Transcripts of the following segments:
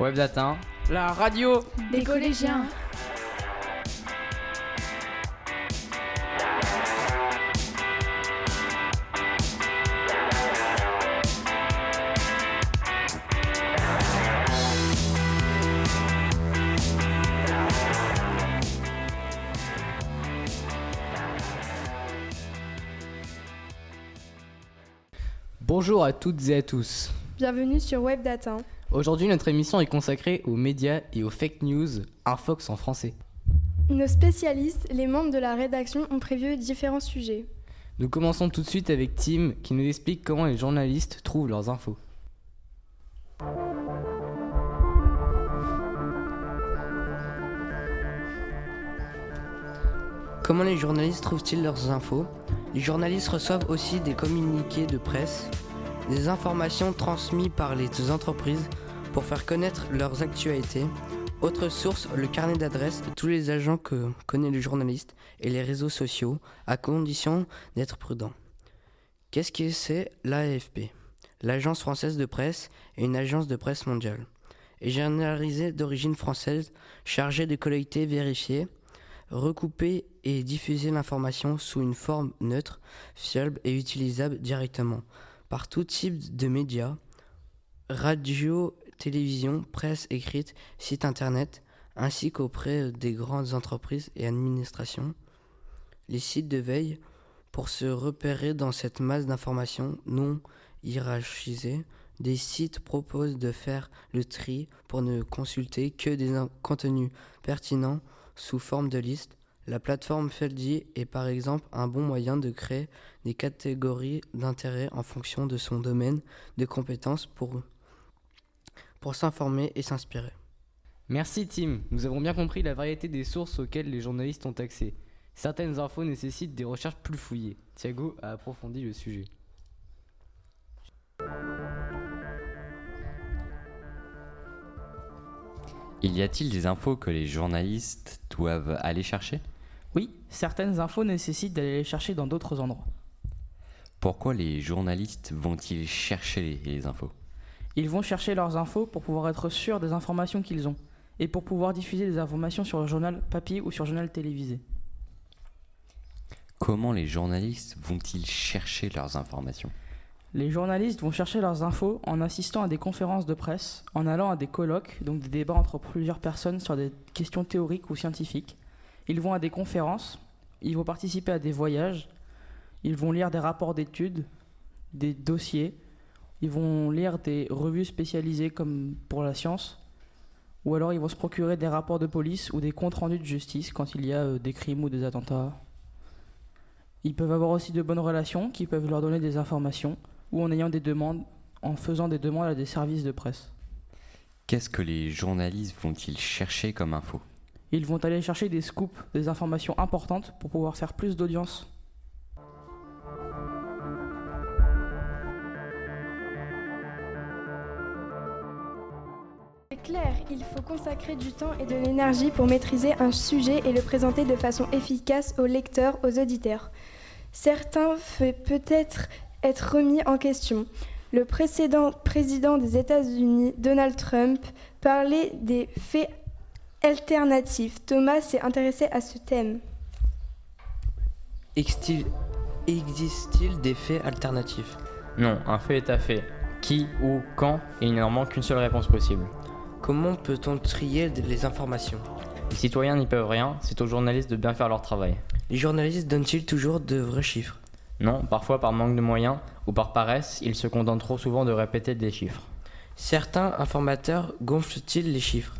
Web Datin, La radio Des collégiens. bonjour à toutes et à tous. Bienvenue sur Web Datin. Aujourd'hui, notre émission est consacrée aux médias et aux fake news, Infox en français. Nos spécialistes, les membres de la rédaction, ont prévu différents sujets. Nous commençons tout de suite avec Tim qui nous explique comment les journalistes trouvent leurs infos. Comment les journalistes trouvent-ils leurs infos? Les journalistes reçoivent aussi des communiqués de presse, des informations transmises par les entreprises pour faire connaître leurs actualités. Autre source, le carnet d'adresses de tous les agents que connaît le journaliste et les réseaux sociaux, à condition d'être prudent. Qu'est-ce que c'est l'AFP L'Agence française de presse est une agence de presse mondiale. Et généralisée d'origine française, chargée de collecter, vérifier, recouper et diffuser l'information sous une forme neutre, fiable et utilisable directement par tout type de médias, radio, télévision, presse écrite, site internet, ainsi qu'auprès des grandes entreprises et administrations. Les sites de veille, pour se repérer dans cette masse d'informations non hiérarchisées, des sites proposent de faire le tri pour ne consulter que des contenus pertinents sous forme de liste. La plateforme Feldi est par exemple un bon moyen de créer des catégories d'intérêt en fonction de son domaine de compétences pour, pour s'informer et s'inspirer. Merci Tim, nous avons bien compris la variété des sources auxquelles les journalistes ont accès. Certaines infos nécessitent des recherches plus fouillées. Thiago a approfondi le sujet. Il y a-t-il des infos que les journalistes doivent aller chercher? Oui, certaines infos nécessitent d'aller les chercher dans d'autres endroits. Pourquoi les journalistes vont-ils chercher les, infos? Ils vont chercher leurs infos pour pouvoir être sûrs des informations qu'ils ont et pour pouvoir diffuser des informations sur le journal papier ou sur le journal télévisé. Comment les journalistes vont-ils chercher leurs informations? Les journalistes vont chercher leurs infos en assistant à des conférences de presse, en allant à des colloques, donc des débats entre plusieurs personnes sur des questions théoriques ou scientifiques. Ils vont à des conférences, ils vont participer à des voyages, ils vont lire des rapports d'études, des dossiers, ils vont lire des revues spécialisées comme pour la science, ou alors ils vont se procurer des rapports de police ou des comptes rendus de justice quand il y a euh, des crimes ou des attentats. Ils peuvent avoir aussi de bonnes relations qui peuvent leur donner des informations ou en ayant des demandes, en faisant des demandes à des services de presse. Qu'est-ce que les journalistes vont-ils chercher comme info? Ils vont aller chercher des scoops, des informations importantes pour pouvoir faire plus d'audience. C'est clair, il faut consacrer du temps et de l'énergie pour maîtriser un sujet et le présenter de façon efficace aux lecteurs, aux auditeurs. Certains fait peut-être être remis en question. Le précédent président des États-Unis, Donald Trump, parlait des faits alternatifs. Thomas s'est intéressé à ce thème. Existe-t-il des faits alternatifs? Non, un fait est un fait. Qui, où, quand, et il n'y a normalement qu'une seule réponse possible. Comment peut-on trier les informations? Les citoyens n'y peuvent rien, c'est aux journalistes de bien faire leur travail. Les journalistes donnent-ils toujours de vrais chiffres? Non, parfois par manque de moyens ou par paresse, ils se contentent trop souvent de répéter des chiffres. Certains informateurs gonflent-ils les chiffres?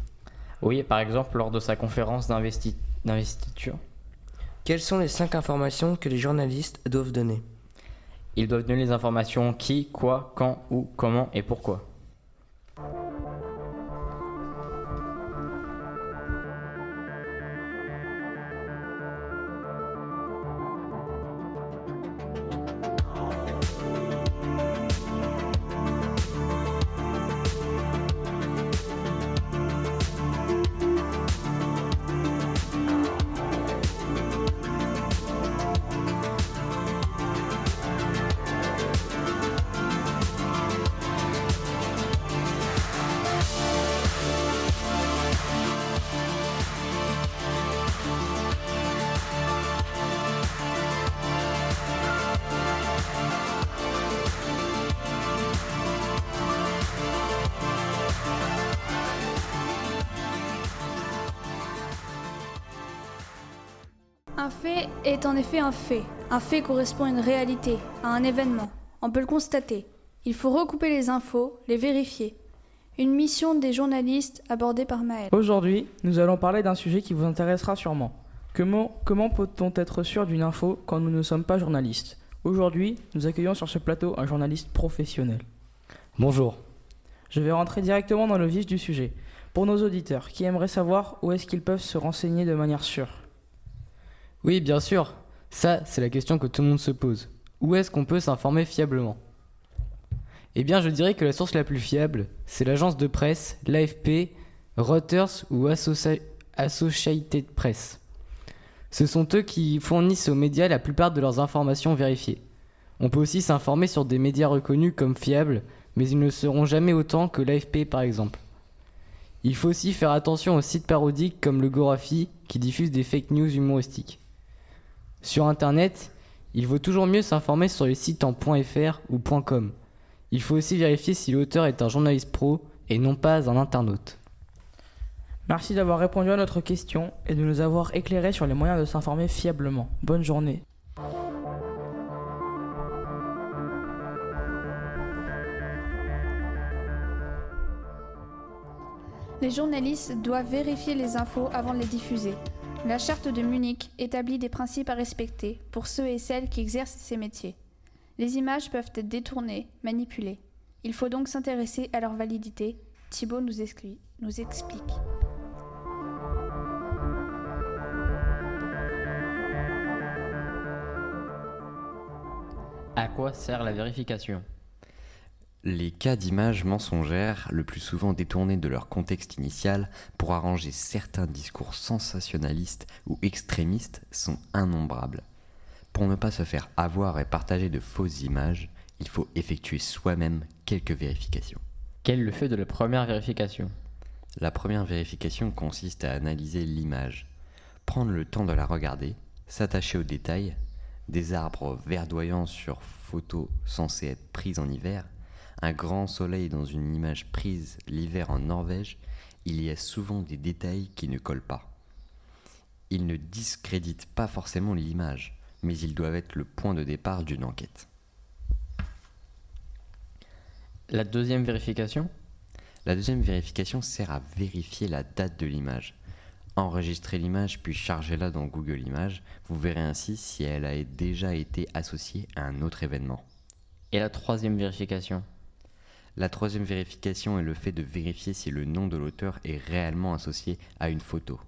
Oui, par exemple lors de sa conférence d'investi- d'investiture, Quelles sont les cinq informations que les journalistes doivent donner? Ils doivent donner les informations qui, quoi, quand, où, comment et pourquoi. Un fait est en effet un fait. Un fait correspond à une réalité, à un événement. On peut le constater. Il faut recouper les infos, les vérifier. Une mission des journalistes abordée par Maël. Aujourd'hui, nous allons parler d'un sujet qui vous intéressera sûrement. Comment, comment peut-on être sûr d'une info quand nous ne sommes pas journalistes? Aujourd'hui, nous accueillons sur ce plateau un journaliste professionnel. Bonjour. Je vais rentrer directement dans le vif du sujet. Pour nos auditeurs qui aimeraient savoir où est-ce qu'ils peuvent se renseigner de manière sûre. Oui, bien sûr. Ça, c'est la question que tout le monde se pose. Où est-ce qu'on peut s'informer fiablement? Eh bien, je dirais que la source la plus fiable, c'est l'agence de presse, l'AFP, Reuters ou Associ- Associated Press. Ce sont eux qui fournissent aux médias la plupart de leurs informations vérifiées. On peut aussi s'informer sur des médias reconnus comme fiables, mais ils ne seront jamais autant que l'AFP par exemple. Il faut aussi faire attention aux sites parodiques comme le Gorafi qui diffusent des fake news humoristiques. Sur internet, il vaut toujours mieux s'informer sur les sites en .fr ou .com. Il faut aussi vérifier si l'auteur est un journaliste pro et non pas un internaute. Merci d'avoir répondu à notre question et de nous avoir éclairé sur les moyens de s'informer fiablement. Bonne journée. Les journalistes doivent vérifier les infos avant de les diffuser. La charte de Munich établit des principes à respecter pour ceux et celles qui exercent ces métiers. Les images peuvent être détournées, manipulées. Il faut donc s'intéresser à leur validité. Thibault nous, nous explique. À quoi sert la vérification? Les cas d'images mensongères, le plus souvent détournés de leur contexte initial pour arranger certains discours sensationnalistes ou extrémistes, sont innombrables. Pour ne pas se faire avoir et partager de fausses images, il faut effectuer soi-même quelques vérifications. Quel est le fait de la première vérification? La première vérification consiste à analyser l'image, prendre le temps de la regarder, s'attacher aux détails, des arbres verdoyants sur photo censée être prise en hiver, un grand soleil dans une image prise l'hiver en Norvège, il y a souvent des détails qui ne collent pas. Ils ne discréditent pas forcément l'image, mais ils doivent être le point de départ d'une enquête. La deuxième vérification? La deuxième vérification sert à vérifier la date de l'image. Enregistrez l'image puis chargez-la dans Google Images. Vous verrez ainsi si elle a déjà été associée à un autre événement. Et la troisième vérification? La troisième vérification est le fait de vérifier si le nom de l'auteur est réellement associé à une photo.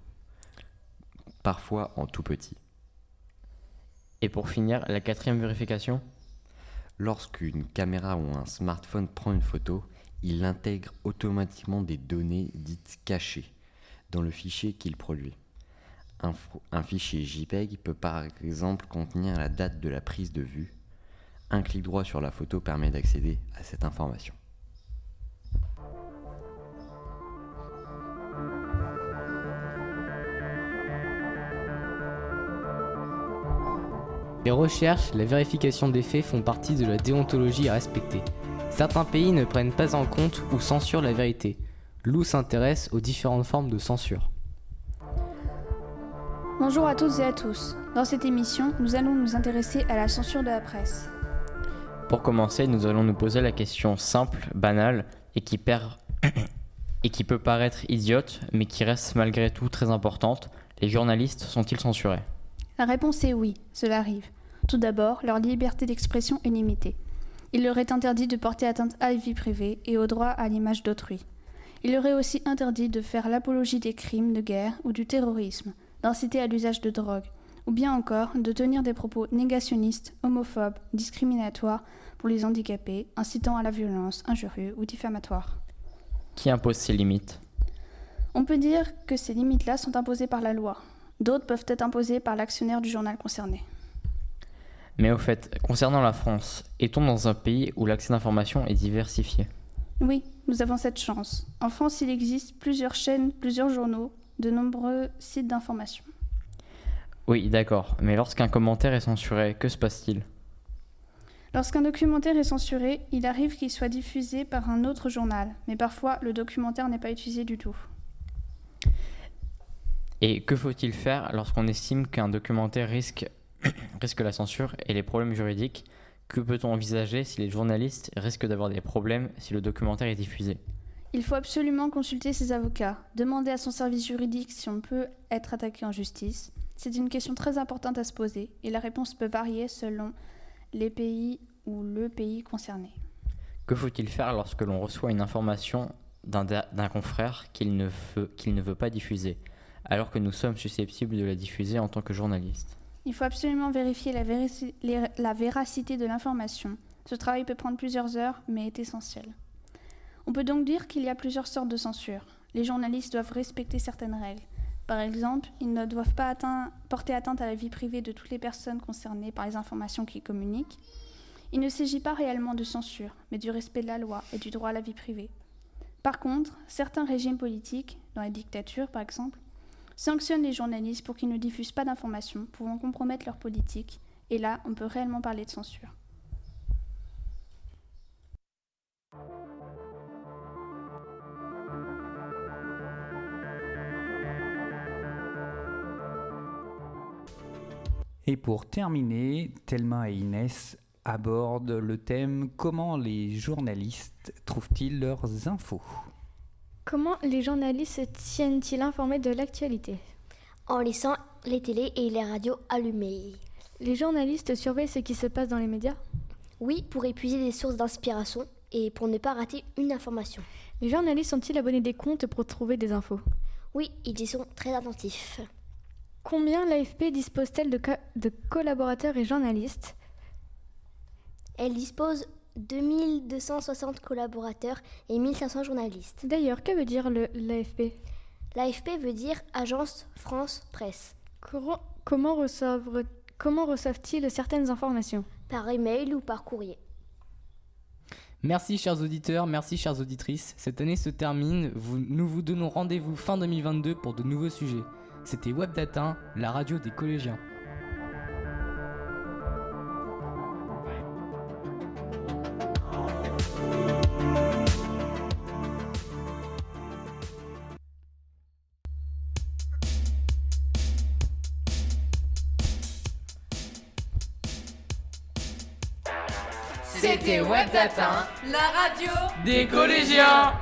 Parfois en tout petit. Et pour finir, la quatrième vérification? Lorsqu'une caméra ou un smartphone prend une photo, il intègre automatiquement des données dites cachées dans le fichier qu'il produit. Un, fichier JPEG peut par exemple contenir la date de la prise de vue. Un clic droit sur la photo permet d'accéder à cette information. Les recherches, la vérification des faits font partie de la déontologie à respecter. Certains pays ne prennent pas en compte ou censurent la vérité. Lou s'intéresse aux différentes formes de censure. Bonjour à toutes et à tous. Dans cette émission, nous allons nous intéresser à la censure de la presse. Pour commencer, nous allons nous poser la question simple, banale et qui, perd... et qui peut paraître idiote, mais qui reste malgré tout très importante. Les journalistes sont-ils censurés? La réponse est oui, cela arrive. Tout d'abord, leur liberté d'expression est limitée. Il leur est interdit de porter atteinte à la vie privée et au droit à l'image d'autrui. Il leur est aussi interdit de faire l'apologie des crimes de guerre ou du terrorisme, d'inciter à l'usage de drogue, ou bien encore de tenir des propos négationnistes, homophobes, discriminatoires pour les handicapés, incitant à la violence, injurieux ou diffamatoires. Qui impose ces limites? On peut dire que ces limites-là sont imposées par la loi. D'autres peuvent être imposées par l'actionnaire du journal concerné. Mais au fait, concernant la France, est-on dans un pays où l'accès d'information est diversifié? Oui, nous avons cette chance. En France, il existe plusieurs chaînes, plusieurs journaux, de nombreux sites d'information. Oui, d'accord, mais lorsqu'un commentaire est censuré, que se passe-t-il? Lorsqu'un documentaire est censuré, il arrive qu'il soit diffusé par un autre journal, mais parfois le documentaire n'est pas utilisé du tout. Et que faut-il faire lorsqu'on estime qu'un documentaire risque, risque la censure et les problèmes juridiques? Que peut-on envisager si les journalistes risquent d'avoir des problèmes si le documentaire est diffusé? Il faut absolument consulter ses avocats, demander à son service juridique si on peut être attaqué en justice. C'est une question très importante à se poser et la réponse peut varier selon les pays ou le pays concerné. Que faut-il faire lorsque l'on reçoit une information d'un confrère qu'il ne, veut, qu'il ne veut pas diffuser, alors que nous sommes susceptibles de la diffuser en tant que journaliste Il faut absolument vérifier la, véracité de l'information. Ce travail peut prendre plusieurs heures, mais est essentiel. On peut donc dire qu'il y a plusieurs sortes de censure. Les journalistes doivent respecter certaines règles. Par exemple, ils ne doivent pas porter atteinte à la vie privée de toutes les personnes concernées par les informations qu'ils communiquent. Il ne s'agit pas réellement de censure, mais du respect de la loi et du droit à la vie privée. Par contre, certains régimes politiques, dans les dictatures par exemple, sanctionnent les journalistes pour qu'ils ne diffusent pas d'informations pouvant compromettre leur politique, et là, on peut réellement parler de censure. Et pour terminer, Thelma et Inès abordent le thème comment les journalistes trouvent-ils leurs infos? Comment les journalistes se tiennent-ils informés de l'actualité? En laissant les télés et les radios allumées. Les journalistes surveillent ce qui se passe dans les médias? Oui, pour épuiser des sources d'inspiration et pour ne pas rater une information. Les journalistes sont-ils abonnés des comptes pour trouver des infos? Oui, ils y sont très attentifs. Combien l'AFP dispose-t-elle de, co- de collaborateurs et journalistes? Elle dispose 2260 collaborateurs et 1500 journalistes. D'ailleurs, que veut dire l'AFP L'AFP veut dire Agence France Presse. Comment, comment reçoivent- comment reçoivent-ils certaines informations? Par email ou par courrier. Merci chers auditeurs, merci chères auditrices. Cette année se termine, vous- nous vous donnons rendez-vous fin 2022 pour de nouveaux sujets. C'était WebData, la radio des collégiens. C'était WebData, la radio Des collégiens